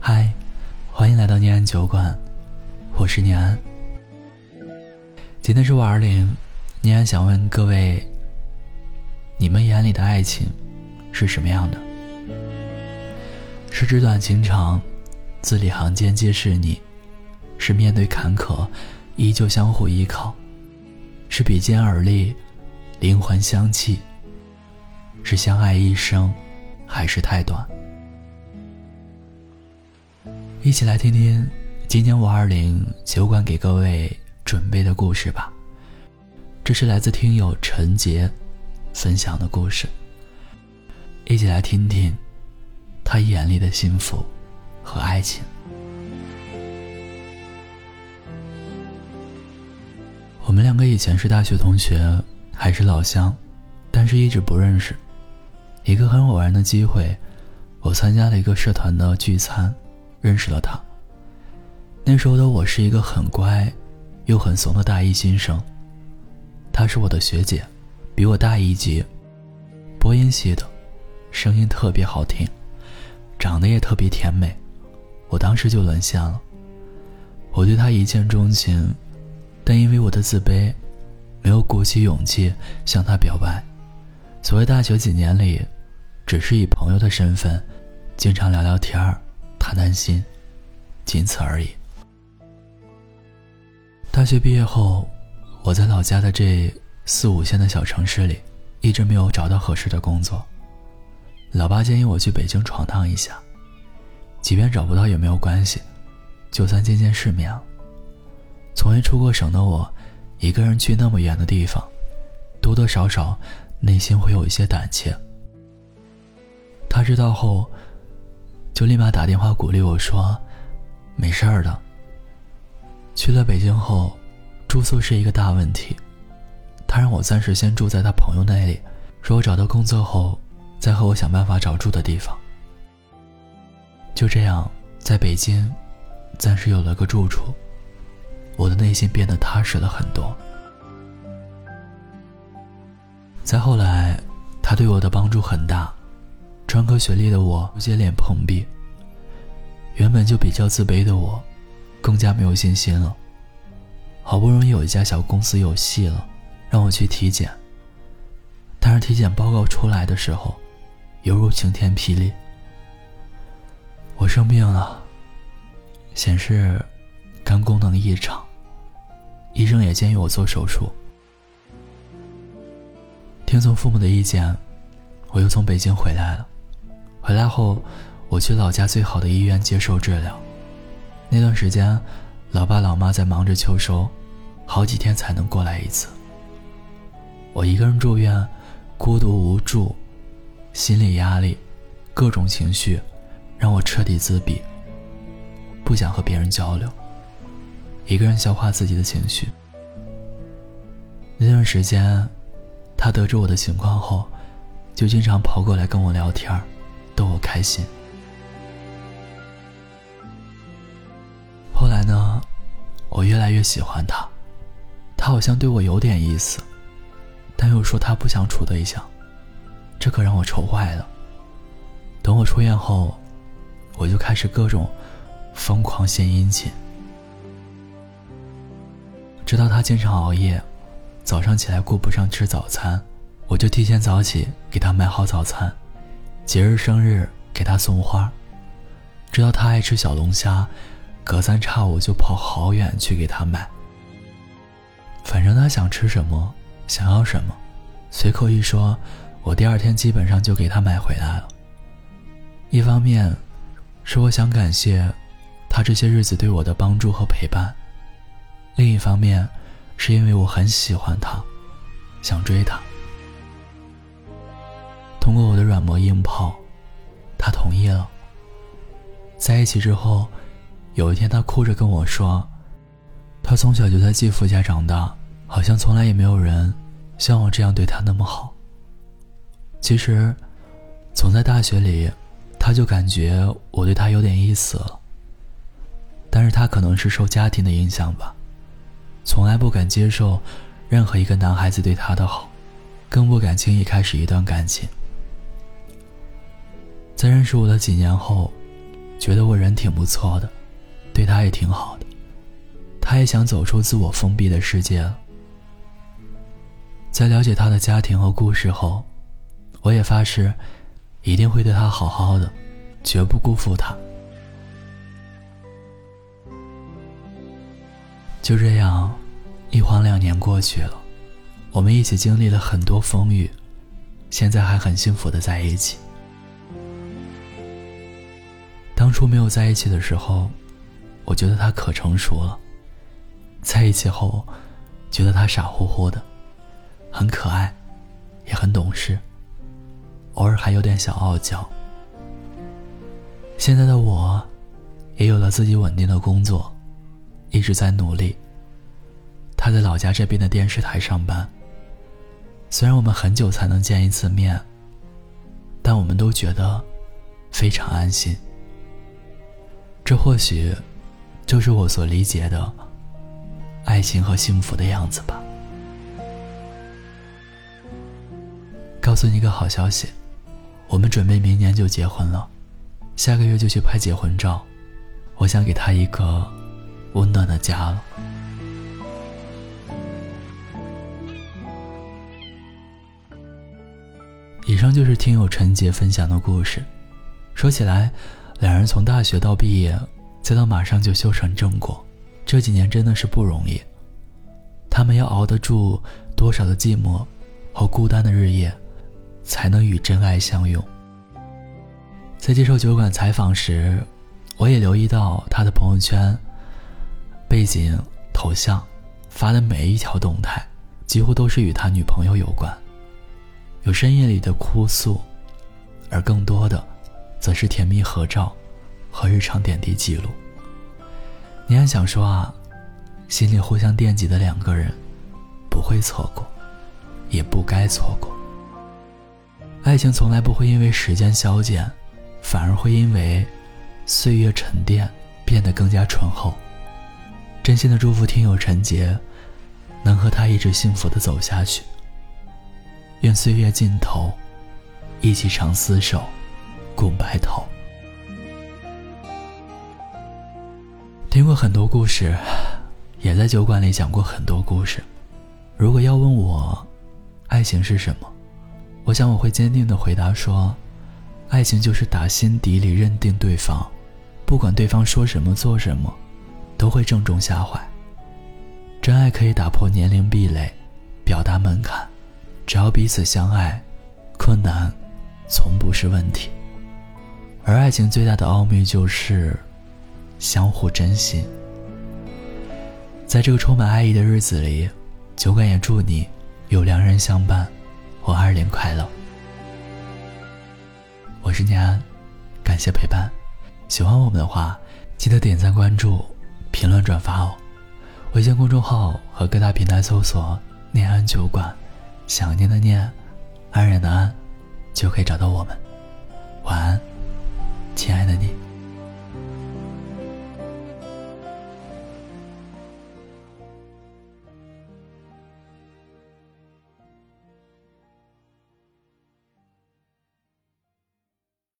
嗨，欢迎来到念安酒馆，我是念安。今天是五二零，念安想问各位：你们眼里的爱情是什么样的？是纸短情长，字里行间皆是你；是面对坎坷，依旧相互依靠；是比肩而立，灵魂相契；是相爱一生，还是太短？一起来听听今年五二零酒馆给各位准备的故事吧。这是来自听友陈杰分享的故事。一起来听听他眼里的幸福和爱情。我们两个以前是大学同学，还是老乡，但是一直不认识。一个很偶然的机会，我参加了一个社团的聚餐。认识了他。那时候的我是一个很乖，又很怂的大一新生。她是我的学姐，比我大一级，播音系的，声音特别好听，长得也特别甜美。我当时就沦陷了。我对她一见钟情，但因为我的自卑，没有鼓起勇气向她表白。所谓大学几年里，只是以朋友的身份，经常聊聊天儿。谈谈心，仅此而已。大学毕业后，我在老家的这四五线的小城市里，一直没有找到合适的工作。老爸建议我去北京闯荡一下，即便找不到也没有关系，就算见见世面。从未出过省的我，一个人去那么远的地方，多多少少内心会有一些胆怯。他知道后。就立马打电话鼓励我说：“没事儿的。”去了北京后，住宿是一个大问题。他让我暂时先住在他朋友那里，说我找到工作后，再和我想办法找住的地方。就这样，在北京，暂时有了个住处，我的内心变得踏实了很多。再后来，他对我的帮助很大。专科学历的我接连碰壁，原本就比较自卑的我，更加没有信心了。好不容易有一家小公司有戏了，让我去体检。但是体检报告出来的时候，犹如晴天霹雳。我生病了，显示肝功能异常，医生也建议我做手术。听从父母的意见，我又从北京回来了。回来后，我去老家最好的医院接受治疗。那段时间，老爸老妈在忙着秋收，好几天才能过来一次。我一个人住院，孤独无助，心理压力，各种情绪，让我彻底自闭，不想和别人交流，一个人消化自己的情绪。那段时间，他得知我的情况后，就经常跑过来跟我聊天儿。逗我开心。后来呢，我越来越喜欢他，他好像对我有点意思，但又说他不想处对象，这可让我愁坏了。等我出院后，我就开始各种疯狂献殷勤。直到他经常熬夜，早上起来顾不上吃早餐，我就提前早起给他买好早餐。节日生日给他送花，知道他爱吃小龙虾，隔三差五就跑好远去给他买。反正他想吃什么，想要什么，随口一说，我第二天基本上就给他买回来了。一方面，是我想感谢他这些日子对我的帮助和陪伴；另一方面，是因为我很喜欢他，想追他。软磨硬泡，他同意了。在一起之后，有一天他哭着跟我说：“他从小就在继父家长大，好像从来也没有人像我这样对他那么好。”其实，从在大学里，他就感觉我对他有点意思了。但是他可能是受家庭的影响吧，从来不敢接受任何一个男孩子对他的好，更不敢轻易开始一段感情。在认识我的几年后，觉得我人挺不错的，对他也挺好的，他也想走出自我封闭的世界了。在了解他的家庭和故事后，我也发誓，一定会对他好好的，绝不辜负他。就这样，一晃两年过去了，我们一起经历了很多风雨，现在还很幸福的在一起。当初没有在一起的时候，我觉得他可成熟了；在一起后，觉得他傻乎乎的。很可爱，也很懂事，偶尔还有点小傲娇。现在的我，也有了自己稳定的工作，一直在努力。他在老家这边的电视台上班。虽然我们很久才能见一次面，但我们都觉得非常安心。这或许就是我所理解的爱情和幸福的样子吧。告诉你一个好消息，我们准备明年就结婚了，下个月就去拍结婚照。我想给他一个温暖的家了。以上就是听友陈杰分享的故事。说起来，两人从大学到毕业，再到马上就修成正果，这几年真的是不容易。他们要熬得住多少的寂寞和孤单的日夜？才能与真爱相拥。在接受酒馆采访时，我也留意到他的朋友圈背景头像发的每一条动态，几乎都是与他女朋友有关，有深夜里的哭诉，而更多的，则是甜蜜合照和日常点滴记录。你还想说啊，心里互相惦记的两个人，不会错过，也不该错过。爱情从来不会因为时间消减，反而会因为岁月沉淀变得更加醇厚。真心的祝福听友陈杰，能和他一直幸福的走下去。愿岁月尽头，一起长厮守，共白头。听过很多故事，也在酒馆里讲过很多故事。如果要问我，爱情是什么？我想我会坚定的回答说，爱情就是打心底里认定对方，不管对方说什么做什么，都会正中下怀。真爱可以打破年龄壁垒，表达门槛，只要彼此相爱，困难从不是问题。而爱情最大的奥秘就是相互珍惜。在这个充满爱意的日子里，酒馆也祝你有良人相伴。我二零快乐，我是念安，感谢陪伴。喜欢我们的话，记得点赞、关注、评论、转发哦。微信公众号和各大平台搜索“念安酒馆”，想念的念，安然的安，就可以找到我们。亲爱的你。